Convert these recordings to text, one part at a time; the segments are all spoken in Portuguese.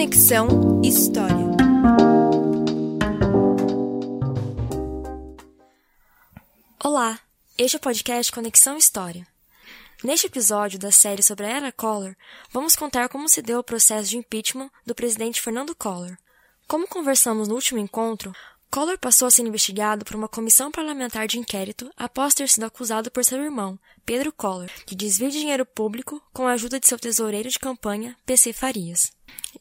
Conexão História. Olá, este é o podcast Conexão História. Neste episódio da série sobre a Era Collor, vamos contar como se deu o processo de impeachment do presidente Fernando Collor. Como conversamos no último encontro, Collor passou a ser investigado por uma comissão parlamentar de inquérito após ter sido acusado por seu irmão, Pedro Collor, de desvio de dinheiro público com a ajuda de seu tesoureiro de campanha, PC Farias.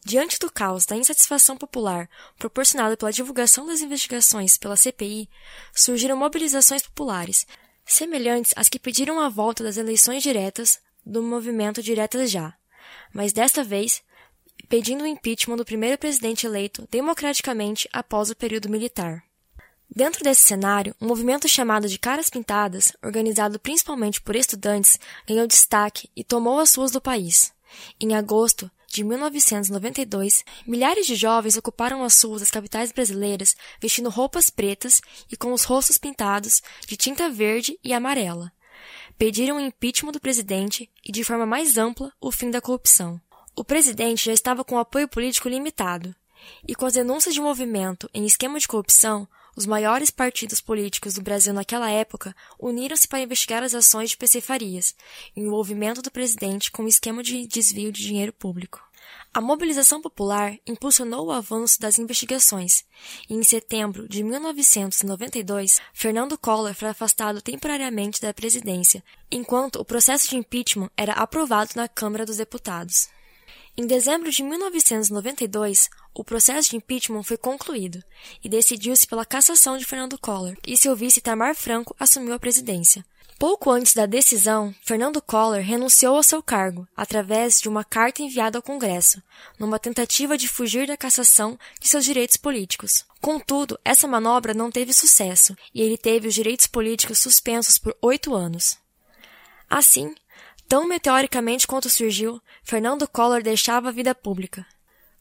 Diante do caos da insatisfação popular proporcionado pela divulgação das investigações pela CPI, surgiram mobilizações populares, semelhantes às que pediram a volta das eleições diretas do movimento Diretas Já, mas desta vez pedindo o impeachment do primeiro presidente eleito democraticamente após o período militar. Dentro desse cenário, um movimento chamado de Caras Pintadas, organizado principalmente por estudantes, ganhou destaque e tomou as ruas do país. Em agosto de 1992, milhares de jovens ocuparam as ruas das capitais brasileiras vestindo roupas pretas e com os rostos pintados de tinta verde e amarela. Pediram o impeachment do presidente e, de forma mais ampla, o fim da corrupção. O presidente já estava com apoio político limitado, e com as denúncias de movimento em esquema de corrupção, os maiores partidos políticos do Brasil naquela época uniram-se para investigar as ações de PC Farias e o envolvimento do presidente com o esquema de desvio de dinheiro público. A mobilização popular impulsionou o avanço das investigações, e em setembro de 1992, Fernando Collor foi afastado temporariamente da presidência, enquanto o processo de impeachment era aprovado na Câmara dos Deputados. Em dezembro de 1992, o processo de impeachment foi concluído e decidiu-se pela cassação de Fernando Collor e seu vice Tamar Franco assumiu a presidência. Pouco antes da decisão, Fernando Collor renunciou ao seu cargo através de uma carta enviada ao Congresso, numa tentativa de fugir da cassação de seus direitos políticos. Contudo, essa manobra não teve sucesso e ele teve os direitos políticos suspensos por oito anos. Assim, Tão meteoricamente quanto surgiu, Fernando Collor deixava a vida pública.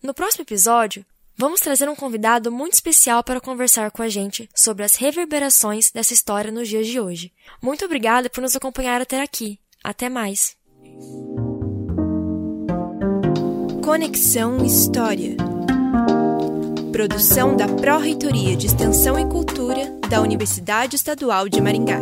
No próximo episódio, vamos trazer um convidado muito especial para conversar com a gente sobre as reverberações dessa história nos dias de hoje. Muito obrigada por nos acompanhar até aqui. Até mais. Conexão História. Produção da Pró-Reitoria de Extensão e Cultura da Universidade Estadual de Maringá.